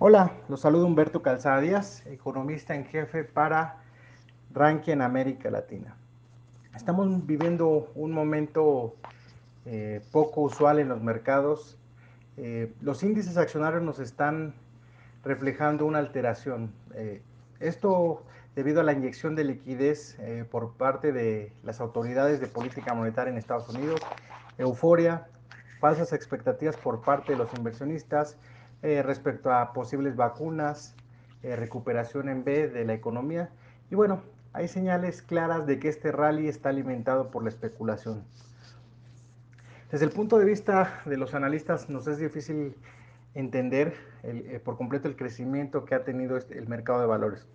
Hola, los saludo Humberto Calzada Díaz, economista en jefe para Rankia en América Latina. Estamos viviendo un momento eh, poco usual en los mercados. Eh, los índices accionarios nos están reflejando una alteración. Eh, esto debido a la inyección de liquidez por parte de las autoridades de política monetaria en Estados Unidos, euforia, falsas expectativas por parte de los inversionistas, eh, respecto a posibles vacunas, eh, recuperación en B de la economía. Y bueno, hay señales claras de que este rally está alimentado por la especulación. Desde el punto de vista de los analistas nos es difícil entender eh, por completo el crecimiento que ha tenido este, el mercado de valores.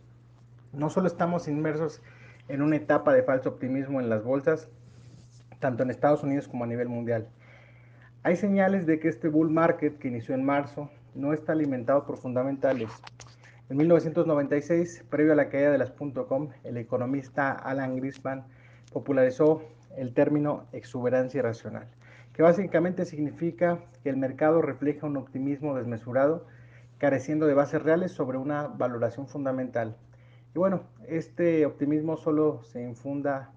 No solo estamos inmersos en una etapa de falso optimismo en las bolsas, tanto en Estados Unidos como a nivel mundial. Hay señales de que este bull market que inició en marzo no está alimentado por fundamentales. En 1996, previo a la caída de las .com, el economista Alan Greenspan popularizó el término exuberancia irracional, que básicamente significa que el mercado refleja un optimismo desmesurado, careciendo de bases reales sobre una valoración fundamental. Y bueno, este optimismo solo se infunda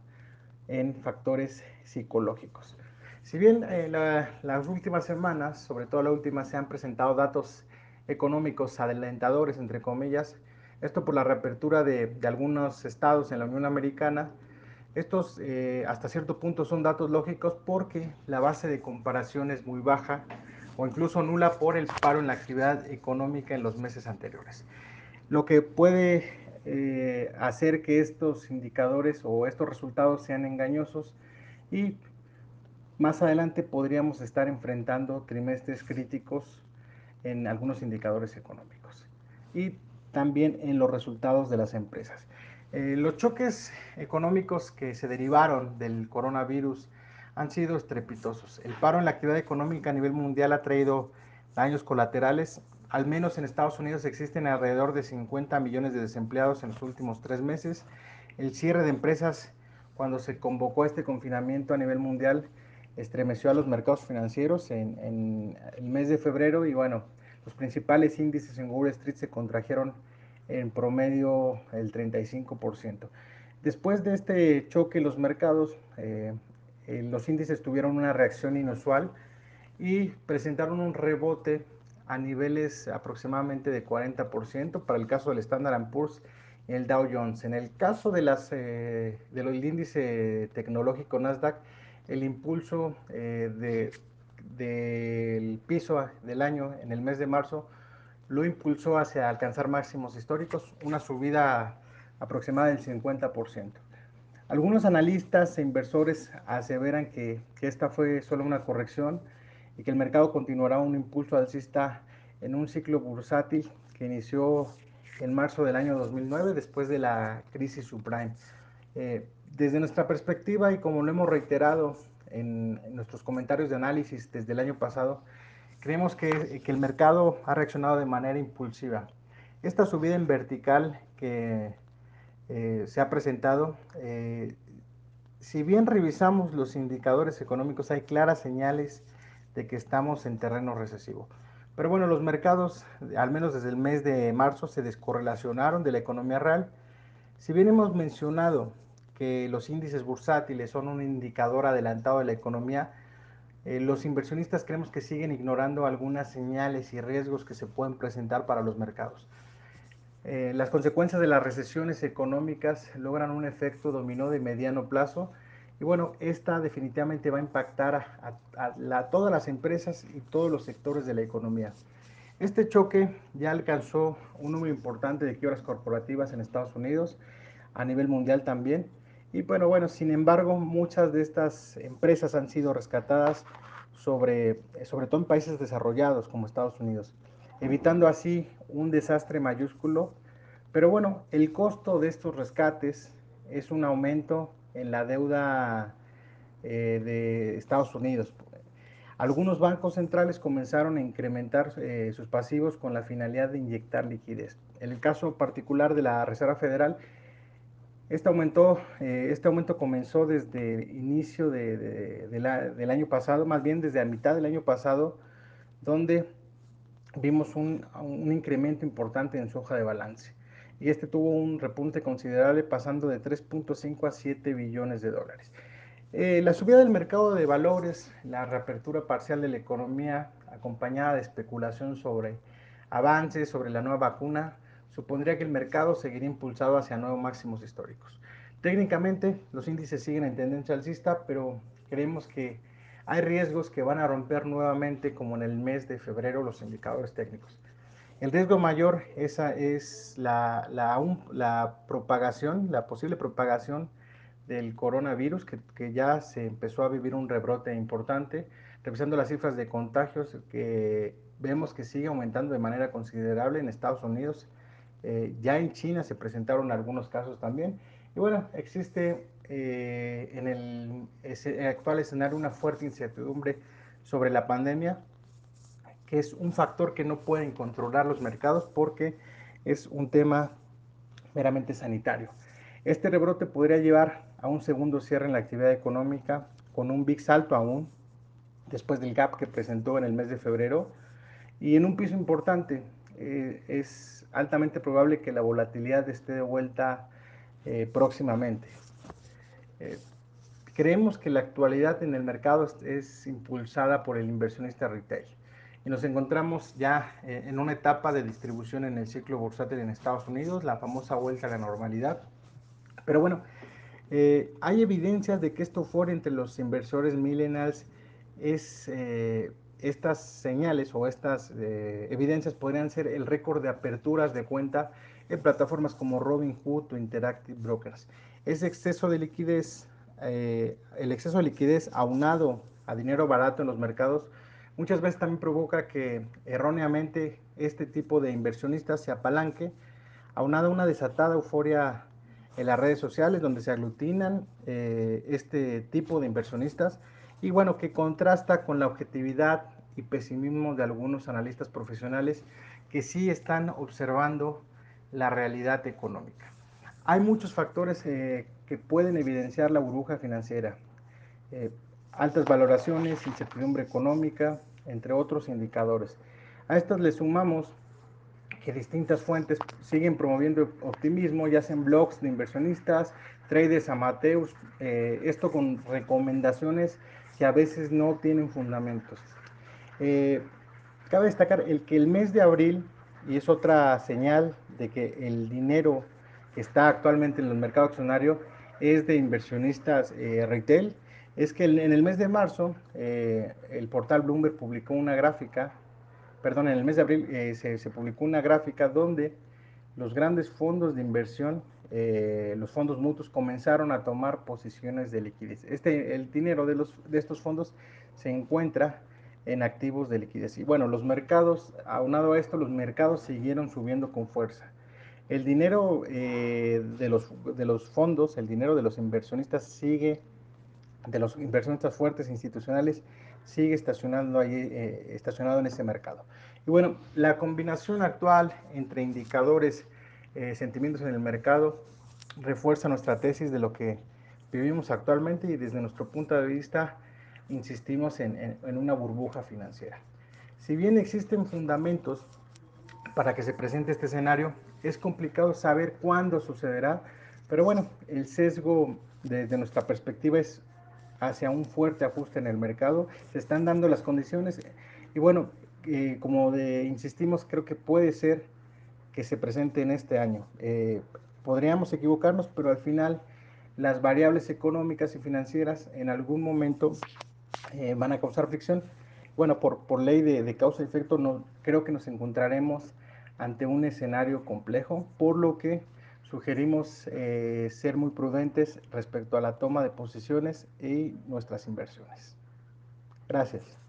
en factores psicológicos. Si bien eh, las últimas semanas, sobre todo la última, se han presentado datos económicos adelantadores, entre comillas, esto por la reapertura de, algunos estados en la Unión Americana, estos eh, hasta cierto punto son datos lógicos porque la base de comparación es muy baja o incluso nula por el paro en la actividad económica en los meses anteriores. Lo que puede eh, hacer que estos indicadores o estos resultados sean engañosos y más adelante podríamos estar enfrentando trimestres críticos en algunos indicadores económicos y también en los resultados de las empresas. Eh, los choques económicos que se derivaron del coronavirus han sido estrepitosos. El paro en la actividad económica a nivel mundial ha traído daños colaterales. Al menos en Estados Unidos existen alrededor de 50 millones de desempleados en los últimos tres meses. El cierre de empresas cuando se convocó este confinamiento a nivel mundial estremeció a los mercados financieros en, el mes de febrero y bueno, los principales índices en Wall Street se contrajeron en promedio el 35%. Después de este choque los mercados, eh, eh, los índices tuvieron una reacción inusual y presentaron un rebote a niveles aproximadamente de 40% para el caso del Standard Poor's y el Dow Jones. En el caso de las, eh, del índice tecnológico Nasdaq, el impulso eh, del piso del año en el mes de marzo lo impulsó hacia alcanzar máximos históricos, una subida aproximada del 50%. Algunos analistas e inversores aseveran que, que esta fue solo una corrección y que el mercado continuará un impulso alcista en un ciclo bursátil que inició en marzo del año 2009 después de la crisis subprime. Eh, desde nuestra perspectiva y como lo hemos reiterado en, nuestros comentarios de análisis desde el año pasado, creemos que, que, el mercado ha reaccionado de manera impulsiva. Esta subida en vertical que eh, se ha presentado, eh, si bien revisamos los indicadores económicos, hay claras señales de que estamos en terreno recesivo. Pero bueno, los mercados, al menos desde el mes de marzo, se descorrelacionaron de la economía real. Si bien hemos mencionado que los índices bursátiles son un indicador adelantado de la economía, eh, los inversionistas creemos que siguen ignorando algunas señales y riesgos que se pueden presentar para los mercados. Eh, las consecuencias de las recesiones económicas logran un efecto dominó de mediano plazo y bueno, esta definitivamente va a impactar a, todas las empresas y todos los sectores de la economía. Este choque ya alcanzó un número importante de quiebras corporativas en Estados Unidos, a nivel mundial también. Y bueno, bueno, sin embargo, muchas de estas empresas han sido rescatadas sobre, sobre todo en países desarrollados como Estados Unidos, evitando así un desastre mayúsculo. Pero bueno, el costo de estos rescates es un aumento en la deuda eh, de Estados Unidos. Algunos bancos centrales comenzaron a incrementar eh, sus pasivos con la finalidad de inyectar liquidez. En el caso particular de la Reserva Federal, este, aumentó, eh, este aumento comenzó desde el inicio del año pasado, más bien desde la mitad del año pasado, donde vimos un, un incremento importante en su hoja de balance y este tuvo un repunte considerable pasando de 3.5 a 7 billones de dólares. Eh, la subida del mercado de valores, la reapertura parcial de la economía acompañada de especulación sobre avances, sobre la nueva vacuna, supondría que el mercado seguiría impulsado hacia nuevos máximos históricos. Técnicamente los índices siguen en tendencia alcista, pero creemos que hay riesgos que van a romper nuevamente como en el mes de febrero los indicadores técnicos. El riesgo mayor esa es la, propagación, la posible propagación del coronavirus, que, que, ya se empezó a vivir un rebrote importante. Revisando las cifras de contagios, que vemos que sigue aumentando de manera considerable en Estados Unidos. Eh, ya en China se presentaron algunos casos también. Y bueno, existe eh, en el actual escenario una fuerte incertidumbre sobre la pandemia que es un factor que no pueden controlar los mercados porque es un tema meramente sanitario. Este rebrote podría llevar a un segundo cierre en la actividad económica con un big salto aún después del gap que presentó en el mes de febrero y en un piso importante. Eh, es altamente probable que la volatilidad esté de vuelta eh, próximamente. Eh, creemos que la actualidad en el mercado es impulsada por el inversionista retail y nos encontramos ya eh, en una etapa de distribución en el ciclo bursátil en Estados Unidos, la famosa vuelta a la normalidad. Pero bueno, eh, hay evidencias de que esto fuera entre los inversores millennials es eh, estas señales o estas evidencias podrían ser el récord de aperturas de cuenta en plataformas como Robinhood o Interactive Brokers. Ese exceso de liquidez, el exceso de liquidez aunado a dinero barato en los mercados muchas veces también provoca que erróneamente este tipo de inversionistas se apalanque, aunado a una desatada euforia en las redes sociales donde se aglutinan eh, este tipo de inversionistas y bueno, que contrasta con la objetividad y pesimismo de algunos analistas profesionales que sí están observando la realidad económica. Hay muchos factores eh, que pueden evidenciar la burbuja financiera. Eh, altas valoraciones, incertidumbre económica, entre otros indicadores. A estas le sumamos que distintas fuentes siguen promoviendo optimismo, ya sean blogs de inversionistas, traders amateurs, eh, esto con recomendaciones que a veces no tienen fundamentos. Eh, cabe destacar el que el mes de abril, y es otra señal de que el dinero que está actualmente en el mercado accionario es de inversionistas eh, retail, es que en el mes de marzo eh, el portal Bloomberg publicó una gráfica, perdón, en el mes de abril se, publicó una gráfica donde los grandes fondos de inversión, eh, los fondos mutuos, comenzaron a tomar posiciones de liquidez. Este, el dinero de, los, de estos fondos se encuentra en activos de liquidez. Y bueno, los mercados, aunado a esto, los mercados siguieron subiendo con fuerza. El dinero de, los, de los fondos, el dinero de los inversionistas sigue de los inversionistas fuertes institucionales sigue estacionando ahí, eh, estacionado en ese mercado. Y bueno, la combinación actual entre indicadores, eh, sentimientos en el mercado, refuerza nuestra tesis de lo que vivimos actualmente y desde nuestro punto de vista insistimos en, en una burbuja financiera. Si bien existen fundamentos para que se presente este escenario, es complicado saber cuándo sucederá, pero bueno, el sesgo desde nuestra perspectiva es hacia un fuerte ajuste en el mercado. Se están dando las condiciones y bueno, eh, como de, insistimos, creo que puede ser que se presente en este año. Eh, podríamos equivocarnos, pero al final las variables económicas y financieras en algún momento eh, van a causar fricción. Bueno, por, por ley de, de causa y efecto, no, creo que nos encontraremos ante un escenario complejo, por lo que Sugerimos eh, ser muy prudentes respecto a la toma de posiciones y nuestras inversiones. Gracias.